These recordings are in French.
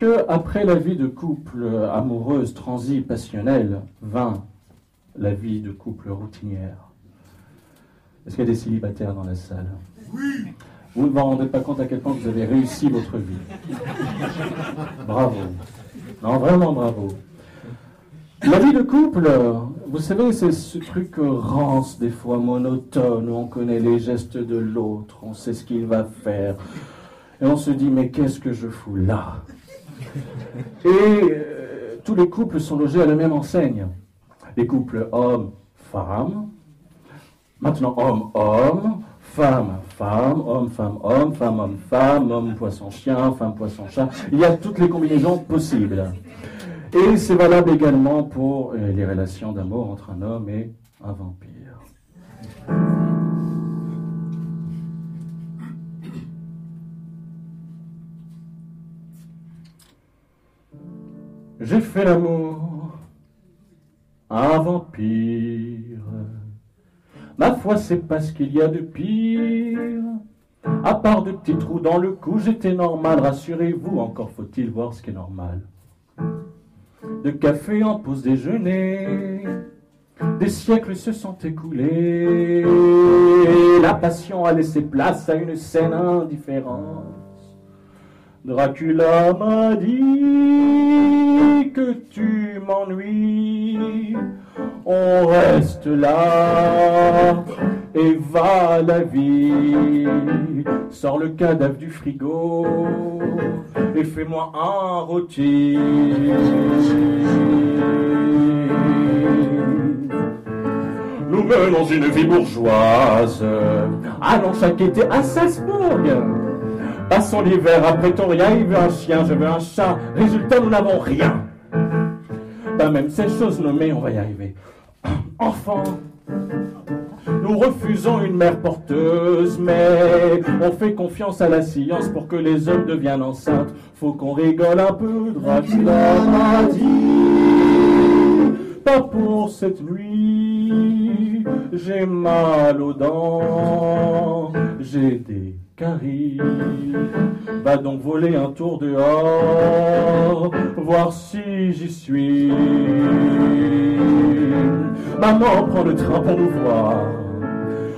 que après la vie de couple amoureuse, transie, passionnelle, vint la vie de couple routinière. Est-ce qu'il y a des célibataires dans la salle? Oui Vous ne vous rendez pas compte à quel point vous avez réussi votre vie. Bravo. Non, vraiment bravo. La vie de couple, vous savez, c'est ce truc rance, des fois monotone, où on connaît les gestes de l'autre, on sait ce qu'il va faire. Et on se dit, mais qu'est-ce que je fous là? et euh, tous les couples sont logés à la même enseigne. Les couples homme-femme, maintenant homme-homme, femme-femme, homme-femme, homme, femme-homme-femme, homme-poisson-chien, femme-poisson-chat. Il y a toutes les combinaisons possibles. Et c'est valable également pour euh, les relations d'amour entre un homme et un vampire. J'ai fait l'amour à un vampire. Ma foi, c'est pas ce qu'il y a de pire. À part de petits trous dans le cou, j'étais normal, rassurez-vous, encore faut-il voir ce qui est normal. De café en pause déjeuner, des siècles se sont écoulés. La passion a laissé place à une scène indifférente. Dracula m'a dit que tu m'ennuies. On reste là et va la vie. Sors le cadavre du frigo et fais-moi un rôti. Nous menons une vie bourgeoise. Allons chaque été à Salzbourg. Passons l'hiver à Pretoria, il veut un chien, je veux un chat. Résultat, nous n'avons rien. Même ces choses nommées, on va y arriver. Enfant, nous refusons une mère porteuse, mais on fait confiance à la science pour que les hommes deviennent enceintes. Faut qu'on rigole un peu, Dracula. Pas pour cette nuit, j'ai mal aux dents, j'ai des Va donc voler un tour dehors, voir si j'y suis. Maman prend le train pour nous voir.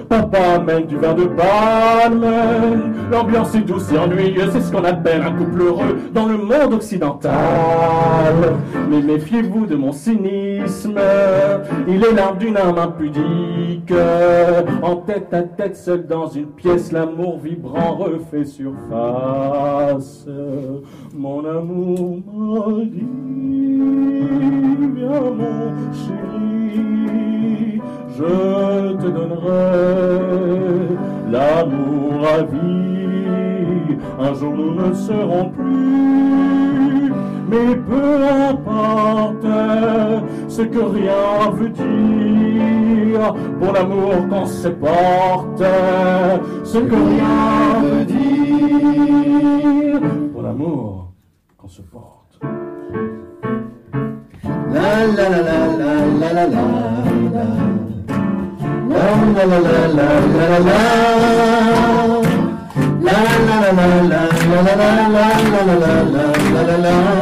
Papa amène du vin de palme. L'ambiance est douce et ennuyeuse, c'est ce qu'on appelle un couple heureux dans le monde occidental. Mais méfiez-vous de mon cynisme, il est l'arme d'une âme impudique. En tête à tête, seul dans une pièce, l'amour vibrant refait surface. Mon amour m'a dit, viens mon chéri, je te donnerai l'amour à vie. Un jour nous ne serons plus, mais peu importe ce que rien veut dire. Pour l'amour qu'on se porte, ce que rien veut dire. Pour l'amour qu'on se porte. La la la la la la la la. La la la la la la la oh oh.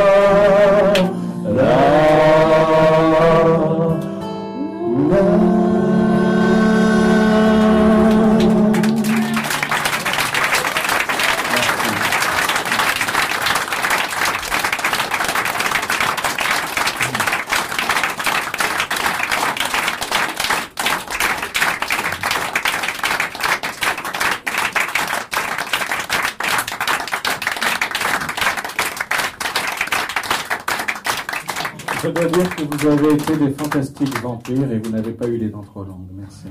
Je dois dire que vous avez été des fantastiques vampires et vous n'avez pas eu les dents trop longues. Merci.